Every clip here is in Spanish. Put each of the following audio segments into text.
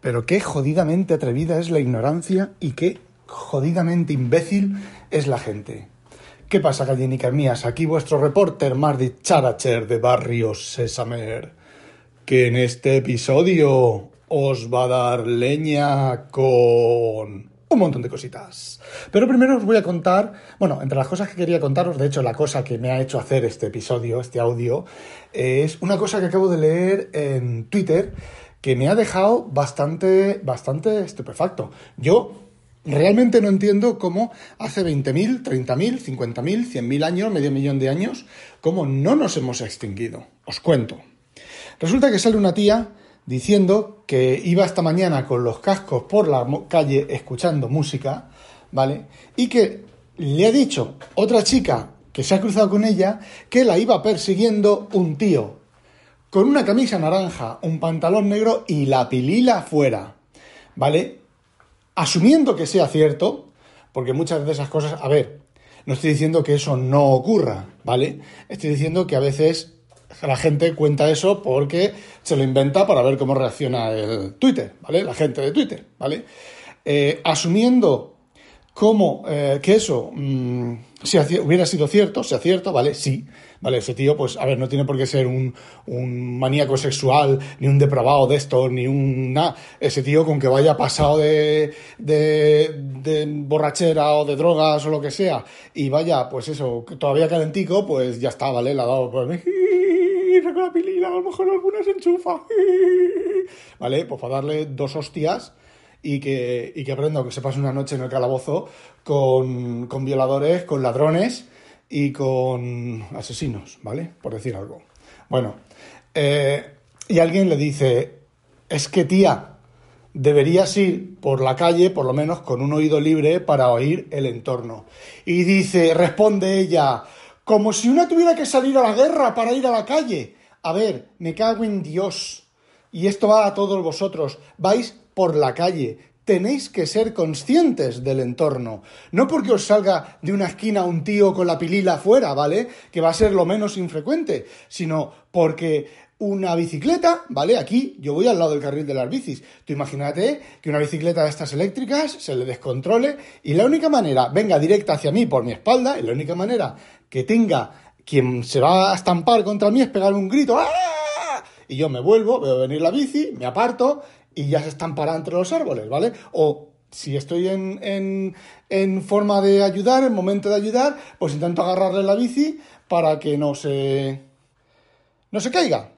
Pero qué jodidamente atrevida es la ignorancia y qué jodidamente imbécil es la gente. ¿Qué pasa, gallinicas mías? Aquí vuestro reporter Mardi Characher de Barrio Sesamer, que en este episodio os va a dar leña con un montón de cositas. Pero primero os voy a contar, bueno, entre las cosas que quería contaros, de hecho la cosa que me ha hecho hacer este episodio, este audio, es una cosa que acabo de leer en Twitter que me ha dejado bastante, bastante estupefacto. Yo realmente no entiendo cómo hace 20.000, 30.000, 50.000, 100.000 años, medio millón de años, cómo no nos hemos extinguido. Os cuento. Resulta que sale una tía diciendo que iba esta mañana con los cascos por la calle escuchando música, ¿vale? Y que le ha dicho otra chica que se ha cruzado con ella que la iba persiguiendo un tío con una camisa naranja, un pantalón negro y la pilila fuera, ¿vale? Asumiendo que sea cierto, porque muchas de esas cosas, a ver, no estoy diciendo que eso no ocurra, ¿vale? Estoy diciendo que a veces la gente cuenta eso porque se lo inventa para ver cómo reacciona el Twitter, ¿vale? La gente de Twitter, ¿vale? Eh, asumiendo como eh, que eso mm, si hubiera sido cierto, sea cierto, ¿vale? Sí, ¿vale? Ese tío, pues, a ver, no tiene por qué ser un, un maníaco sexual, ni un depravado de esto, ni un... Ese tío con que vaya pasado de, de, de, borrachera o de drogas o lo que sea, y vaya, pues eso, todavía calentico, pues ya está, ¿vale? Le ha dado, pues, saco la pilila, a lo mejor alguna se enchufa. ¿Vale? Pues para darle dos hostias y que, y que aprenda que se pase una noche en el calabozo con, con violadores, con ladrones y con asesinos, ¿vale? Por decir algo. Bueno, eh, y alguien le dice, es que tía, deberías ir por la calle, por lo menos con un oído libre, para oír el entorno. Y dice, responde ella, como si una tuviera que salir a la guerra para ir a la calle. A ver, me cago en Dios. Y esto va a todos vosotros. Vais por la calle. Tenéis que ser conscientes del entorno. No porque os salga de una esquina un tío con la pilila afuera, ¿vale? Que va a ser lo menos infrecuente, sino porque una bicicleta, ¿vale? Aquí yo voy al lado del carril de las bicis. Tú imagínate que una bicicleta de estas eléctricas se le descontrole y la única manera, venga directa hacia mí por mi espalda, y la única manera que tenga quien se va a estampar contra mí es pegar un grito. ¡Ah! Y yo me vuelvo, veo venir la bici, me aparto y ya se están parando entre los árboles, ¿vale? O si estoy en, en, forma de ayudar, en momento de ayudar, pues intento agarrarle la bici para que no se, no se caiga.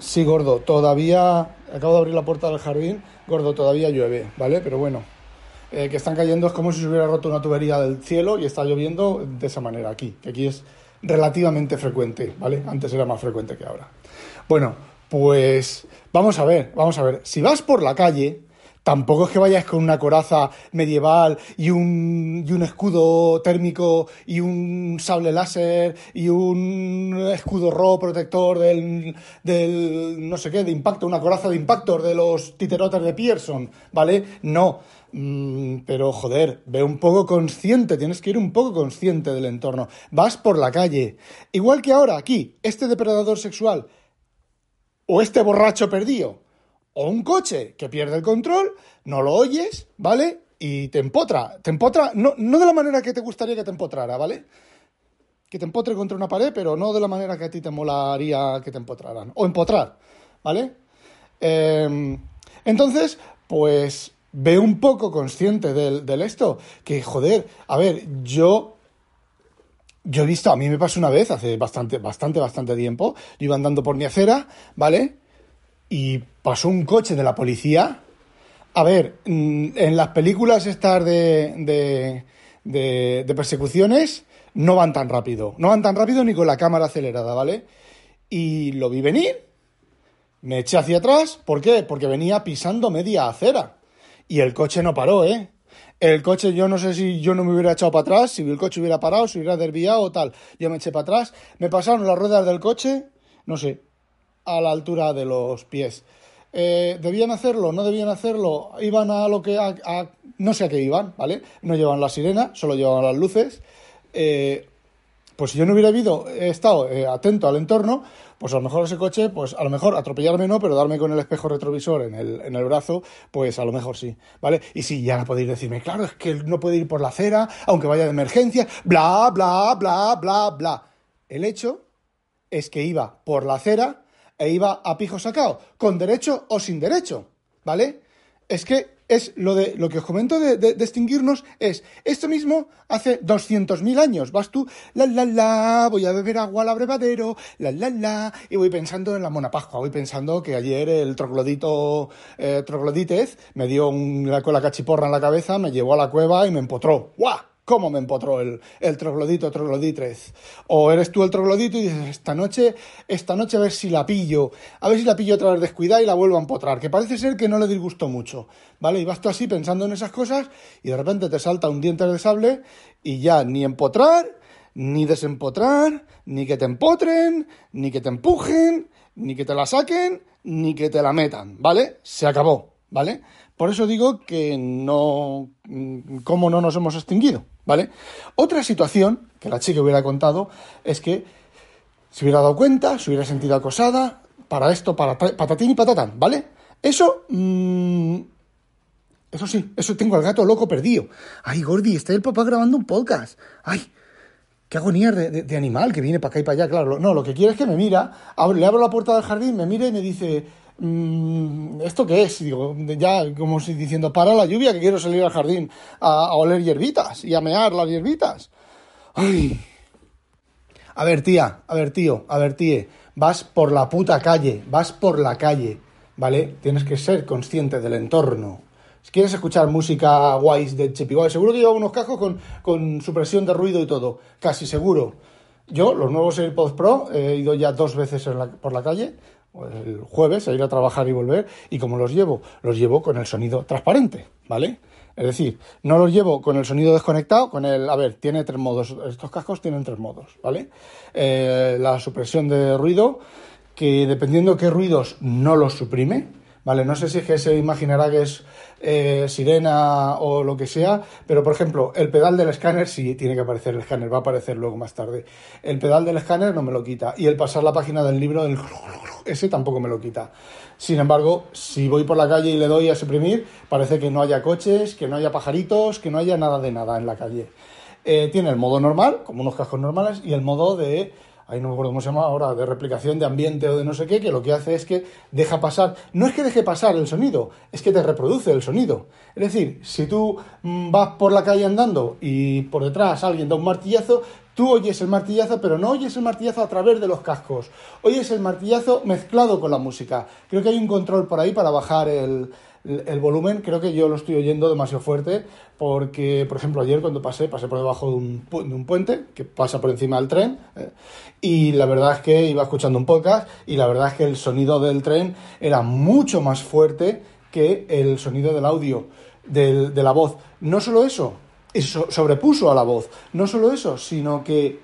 Sí, gordo, todavía, acabo de abrir la puerta del jardín, gordo, todavía llueve, ¿vale? Pero bueno, eh, que están cayendo es como si se hubiera roto una tubería del cielo y está lloviendo de esa manera aquí, que aquí es relativamente frecuente, ¿vale? Antes era más frecuente que ahora. Bueno, pues vamos a ver, vamos a ver. Si vas por la calle, tampoco es que vayas con una coraza medieval y un, y un escudo térmico y un sable láser y un escudo ro protector del, del, no sé qué, de impacto, una coraza de impacto de los titerotes de Pearson, ¿vale? No. Mm, pero joder, ve un poco consciente, tienes que ir un poco consciente del entorno. Vas por la calle. Igual que ahora, aquí, este depredador sexual o este borracho perdido, o un coche que pierde el control, no lo oyes, ¿vale? Y te empotra, te empotra, no, no de la manera que te gustaría que te empotrara, ¿vale? Que te empotre contra una pared, pero no de la manera que a ti te molaría que te empotraran, o empotrar, ¿vale? Em, entonces, pues ve un poco consciente del, del esto, que joder, a ver, yo yo he visto, a mí me pasó una vez, hace bastante, bastante, bastante tiempo, yo iba andando por mi acera, ¿vale? Y pasó un coche de la policía. A ver, mm, en las películas estas de, de, de, persecuciones no van tan rápido. No van tan rápido ni con la cámara acelerada, ¿vale? Y lo vi venir, me eché hacia atrás, ¿por qué? Porque venía pisando media acera. Y el coche no paró, ¿eh? El coche, yo no sé si yo no me hubiera echado para atrás, si el coche hubiera parado, si hubiera desviado o tal. Yo me eché para atrás, me pasaron las ruedas del coche, no sé, a la altura de los pies. Eh, ¿Debían hacerlo? ¿No debían hacerlo? ¿Iban a lo que... A, no sé a qué iban, ¿vale? No llevaban la sirena, solo llevaban las luces. Eh, pues si yo no hubiera estado eh, atento al entorno, pues a lo mejor ese coche, pues a lo mejor atropellarme no, pero darme con el espejo retrovisor en el, en el brazo, pues a lo mejor sí, ¿vale? Y sí, ya podéis decirme, claro, es que no puede ir por la acera, aunque vaya de emergencia, bla, bla, bla, bla, bla. El hecho es que iba por la acera e iba a pijo sacado, con derecho o sin derecho, ¿vale? Es que es lo de lo que os comento de, de, distinguirnos es esto mismo hace 200.000 años. Vas tú, la la la, voy a beber agua al abrevadero, la la la, y voy pensando en la mona pascua, voy pensando que ayer el troglodito eh, troglodites me dio una con la cachiporra en la cabeza, me llevó a la cueva y me empotró. ¡Guau! Cómo me empotró el, el troglodito, trogloditres. O eres tú el troglodito y dices, esta noche, esta noche a ver si la pillo, a ver si la pillo otra vez descuidada y la vuelvo a empotrar, que parece ser que no le disgustó mucho, ¿vale? Y vas tú así pensando en esas cosas y de repente te salta un diente de sable y ya ni empotrar, ni desempotrar, ni que te empotren, ni que te empujen, ni que te la saquen, ni que te la metan, ¿vale? Se acabó, ¿vale? Por eso digo que no, cómo no nos hemos extinguido, ¿vale? Otra situación que la chica hubiera contado es que se hubiera dado cuenta, se hubiera sentido acosada, para esto, para patatín y patatán, ¿vale? Eso, mmm, eso sí, eso tengo al gato loco perdido. Ay, Gordi, está el papá grabando un podcast. Ay, qué agonía de, animal que viene para acá y para allá, claro. No, lo que quiere es que me mira, le abro la puerta del jardín, me mira y me dice, ¿esto qué es? digo, ya como si diciendo, para la lluvia que quiero salir al jardín a, oler hierbitas y a mear las hierbitas. Ay. A ver, tía, a ver, tío, a ver, tíe, vas por la puta calle, vas por la calle, ¿vale? Tienes que ser consciente del entorno. Si quieres escuchar música guays de Chipiguay, seguro que lleva unos cascos con, con supresión de ruido y todo, casi seguro. Yo, los nuevos AirPods Pro, he ido ya dos veces por la calle, el jueves a ir a trabajar y volver, y como los llevo, los llevo con el sonido transparente, ¿vale? Es decir, no los llevo con el sonido desconectado, con el, a ver, tiene tres modos, estos cascos tienen tres modos, ¿vale? Eh, la supresión de ruido, que dependiendo qué ruidos no los suprime, ¿vale? No sé si es que se imaginará que es eh, sirena o lo que sea, pero por ejemplo, el pedal del escáner sí tiene que aparecer el escáner, va a aparecer luego más tarde. El pedal del escáner no me lo quita y el pasar la página del libro, el ese tampoco me lo quita. Sin embargo, si voy por la calle y le doy a suprimir, parece que no haya coches, que no haya pajaritos, que no haya nada de nada en la calle. Eh, tiene el modo normal, como unos cascos normales, y el modo de ahí no me acuerdo cómo se llama ahora, de replicación de ambiente o de no sé qué, que lo que hace es que deja pasar, no es que deje pasar el sonido, es que te reproduce el sonido. Es decir, si tú mm, vas por la calle andando y por detrás alguien da un martillazo, tú oyes el martillazo, pero no oyes el martillazo a través de los cascos, oyes el martillazo mezclado con la música. Creo que hay un control por ahí para bajar el, el volumen creo que yo lo estoy oyendo demasiado fuerte porque, por ejemplo, ayer cuando pasé, pasé por debajo de un, de un puente que pasa por encima del tren eh, y la verdad es que iba escuchando un podcast y la verdad es que el sonido del tren era mucho más fuerte que el sonido del audio, del, de la voz. No solo eso, eso sobrepuso a la voz. No solo eso, sino que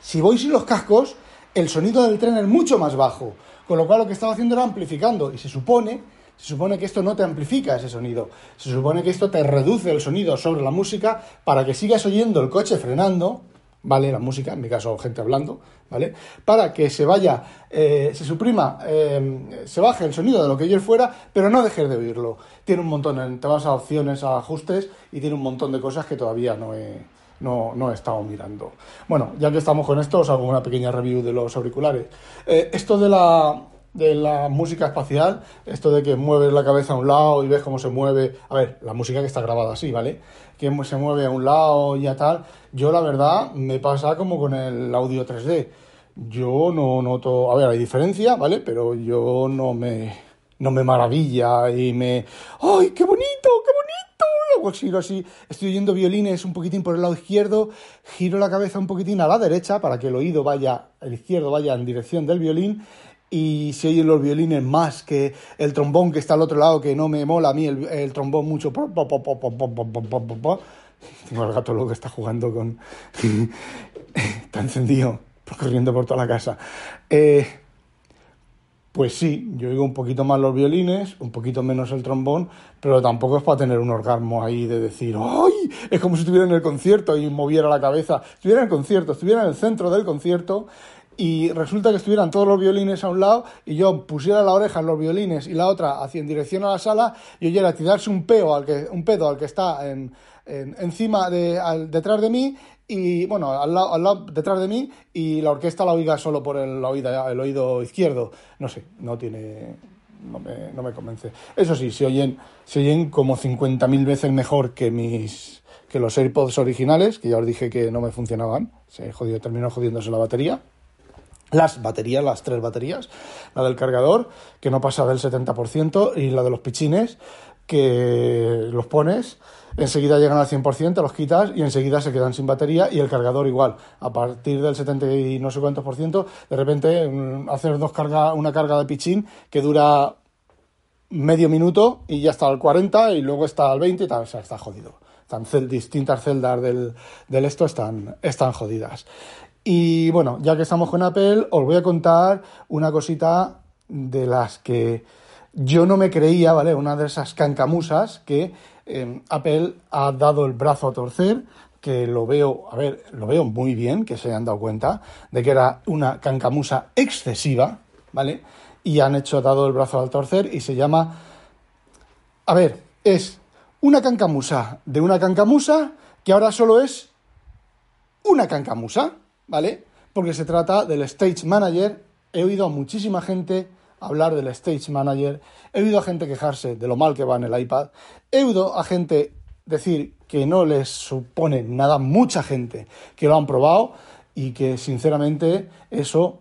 si voy sin los cascos, el sonido del tren es mucho más bajo. Con lo cual lo que estaba haciendo era amplificando y se supone se supone que esto no te amplifica ese sonido. Se supone que esto te reduce el sonido sobre la música para que sigas oyendo el coche frenando, ¿vale? La música, en mi caso gente hablando, ¿vale? Para que se vaya, eh, se suprima, eh, se baje el sonido de lo que ayer fuera, pero no dejes de oírlo. Tiene un montón, te vas a opciones, a ajustes y tiene un montón de cosas que todavía no he, no, no he estado mirando. Bueno, ya que estamos con esto, os hago una pequeña review de los auriculares. Eh, esto de la, de la música espacial, esto de que mueves la cabeza a un lado y ves cómo se mueve, a ver, la música que está grabada así, ¿vale? Que se mueve a un lado y a tal, yo la verdad me pasa como con el audio 3D. Yo no noto, a ver, hay diferencia, ¿vale? Pero yo no me, no me maravilla y me, ¡ay, qué bonito, qué bonito! Luego giro así, estoy oyendo violines un poquitín por el lado izquierdo, giro la cabeza un poquitín a la derecha para que el oído vaya, el izquierdo vaya en dirección del violín y se oyen los violines más que el trombón que está al otro lado, que no me mola a mí el, el trombón mucho. Tengo al gato loco que está jugando con... está encendido, corriendo por toda la casa. Eh, pues sí, yo oigo un poquito más los violines, un poquito menos el trombón, pero tampoco es para tener un orgasmo ahí de decir, ¡ay! Es como si estuviera en el concierto y moviera la cabeza. Estuviera en el concierto, estuviera en el centro del concierto y resulta que estuvieran todos los violines a un lado y yo pusiera la oreja en los violines y la otra hacia en dirección a la sala y oyera tirarse un peo al que un pedo al que está en, encima de detrás de mí y bueno, al lado, al lado, detrás de mí y la orquesta la oiga solo por el oído, el oído izquierdo. No sé, no tiene... No me, no me convence. Eso sí, se oyen, se oyen como 50.000 veces mejor que mis que los AirPods originales, que ya os dije que no me funcionaban. Se jodió, terminó jodiéndose la batería. Las baterías, las tres baterías, la del cargador, que no pasa del 70%, y la de los pichines, que los pones enseguida llegan al 100%, te los quitas y enseguida se quedan sin batería y el cargador igual. A partir del 70 y no sé cuántos por ciento, de repente mm, hacer dos carga, una carga de pichín que dura medio minuto y ya está al 40 y luego está al 20 y tal, o sea, está jodido. Están distintas celdas del, del esto están, están jodidas. Y bueno, ya que estamos con Apple, os voy a contar una cosita de las que yo no me creía, ¿vale? Una de esas cancamusas que Em, Apple ha dado el brazo a torcer, que lo veo, a ver, lo veo muy bien, que se han dado cuenta de que era una cancamusa excesiva, ¿vale? Y han hecho, dado el brazo al torcer y se llama, a ver, es una cancamusa de una cancamusa que ahora solo es una cancamusa, ¿vale? Porque se trata del Stage Manager. He oído a muchísima gente hablar del Stage Manager, he oído a gente quejarse de lo mal que va en el iPad, he oído a gente decir que no les supone nada, mucha gente que lo han probado y que sinceramente eso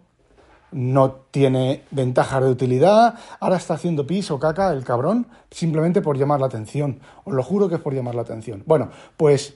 no tiene ventajas de utilidad, ahora está haciendo pis o caca el cabrón simplemente por llamar la atención, os lo juro que es por llamar la atención. Bueno, pues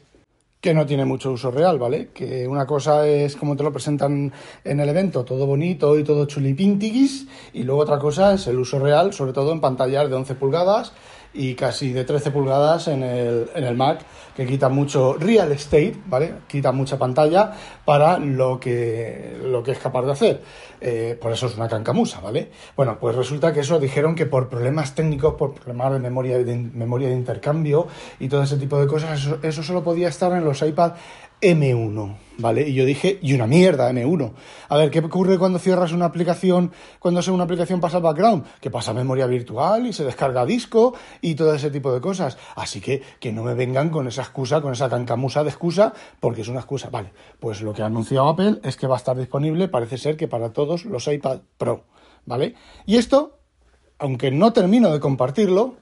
que no tiene mucho uso real, ¿vale? Que una cosa es como te lo presentan en el evento, todo bonito y todo chulipintigis, y luego otra cosa es el uso real, sobre todo en pantallas de 11 pulgadas y casi de 13 pulgadas en el, en el Mac, que quita mucho real estate, ¿vale? Quita mucha pantalla para lo que, lo que es capaz de hacer. Eh, por eso es una cancamusa, ¿vale? Bueno, pues resulta que eso dijeron que por problemas técnicos, por problemas de memoria de, memoria de intercambio y todo ese tipo de cosas, eso, eso solo podía estar en los iPad M1, ¿vale? Y yo dije, y una mierda, M1. A ver, ¿qué ocurre cuando cierras una aplicación, cuando una aplicación pasa al background? Que pasa memoria virtual y se descarga disco y todo ese tipo de cosas. Así que que no me vengan con esa excusa, con esa cancamusa de excusa, porque es una excusa. Vale, pues lo que ha anunciado Apple es que va a estar disponible, parece ser que para todos los iPad Pro, ¿vale? Y esto, aunque no termino de compartirlo,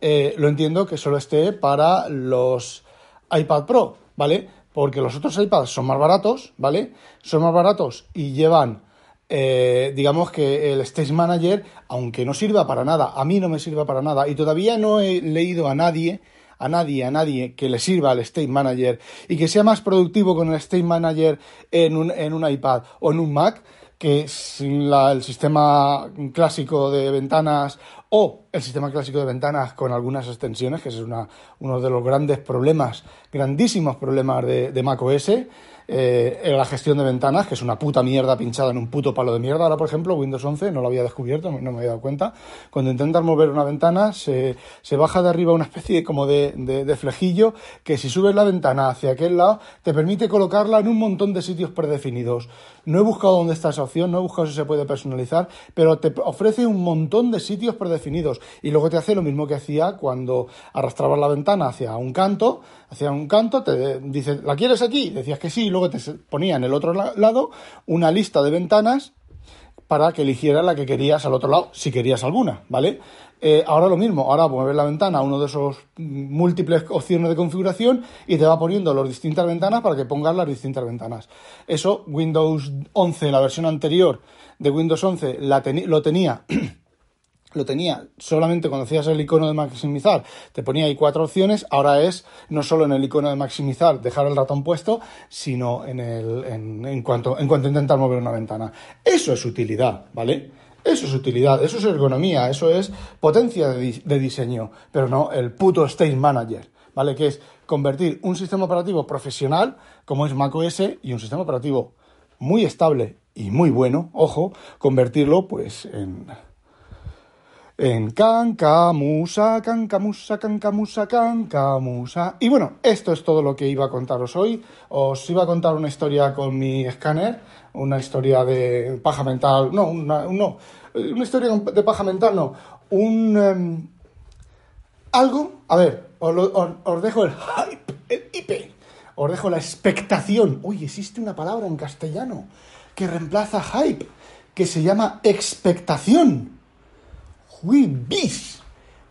eh, lo entiendo que solo esté para los iPad Pro, ¿vale? Porque los otros iPads son más baratos, ¿vale? Son más baratos y llevan, eh, digamos que el Stage Manager, aunque no sirva para nada, a mí no me sirva para nada y todavía no he leído a nadie, a nadie, a nadie que le sirva el Stage Manager y que sea más productivo con el Stage Manager en un, en un iPad o en un Mac que sin el sistema clásico de ventanas o el sistema clásico de ventanas con algunas extensiones, que es una, uno de los grandes problemas, grandísimos problemas de, de macOS, eh, la gestión de ventanas, que es una puta mierda pinchada en un puto palo de mierda. Ahora, por ejemplo, Windows 11 no lo había descubierto, no me había dado cuenta. Cuando intentas mover una ventana, se, se baja de arriba una especie como de, de, de, flejillo que si subes la ventana hacia aquel lado, te permite colocarla en un montón de sitios predefinidos. No he buscado dónde está esa opción, no he buscado si se puede personalizar, pero te ofrece un montón de sitios predefinidos. Y luego te hace lo mismo que hacía cuando arrastrabas la ventana hacia un canto, hacia un canto, te dice, ¿la quieres aquí? Decías que sí, luego te ponía en el otro lado una lista de ventanas para que eligieras la que querías al otro lado, si querías alguna, ¿vale? Eh, ahora lo mismo, ahora mueves la ventana a uno de esos múltiples opciones de configuración y te va poniendo las distintas ventanas para que pongas las distintas ventanas. Eso Windows 11, la versión anterior de Windows 11, lo tenía lo tenía solamente cuando hacías el icono de maximizar, te ponía ahí cuatro opciones, ahora es no solo en el icono de maximizar dejar el ratón puesto, sino en, el, en, cuanto, en cuanto intentar mover una ventana. Eso es utilidad, ¿vale? Eso es utilidad, eso es ergonomía, eso es potencia de, de diseño, pero no el puto State Manager, ¿vale? Que es convertir un sistema operativo profesional, como es macOS, y un sistema operativo muy estable y muy bueno, ojo, convertirlo pues en en cancamusa, cancamusa, cancamusa, cancamusa. Y bueno, esto es todo lo que iba a contaros hoy. Os iba a contar una historia con mi escáner, una historia de paja mental, no, una, no, una historia de paja mental, no, un... Em, algo, a ver, os, dejo el hype, el IP, os dejo la expectación. Uy, existe una palabra en castellano que reemplaza hype, que se llama expectación. Webis.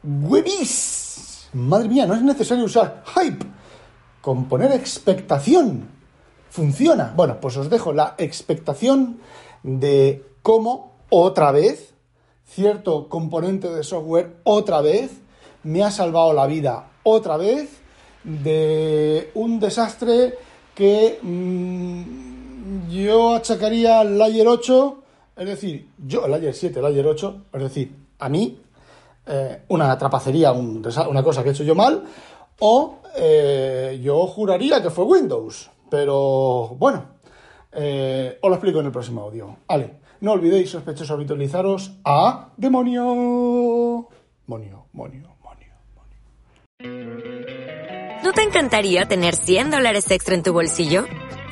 Webis. Madre mía, no es necesario usar hype. Con poner expectación. Funciona. Bueno, pues os dejo la expectación de cómo otra vez cierto componente de software otra vez me ha salvado la vida otra vez de un desastre que mm, yo achacaría al Layer 8, es decir, yo, el Layer 7, el Layer 8, es decir, a mí, eh, una trapacería, una cosa que he hecho yo mal, o eh, yo juraría que fue Windows. Pero bueno, eh, os lo explico en el próximo audio. Vale, no olvidéis, sospechosos, habitualizaros a demonio. Monio, monio, monio, monio. ¿No te encantaría tener 100 dólares extra en tu bolsillo?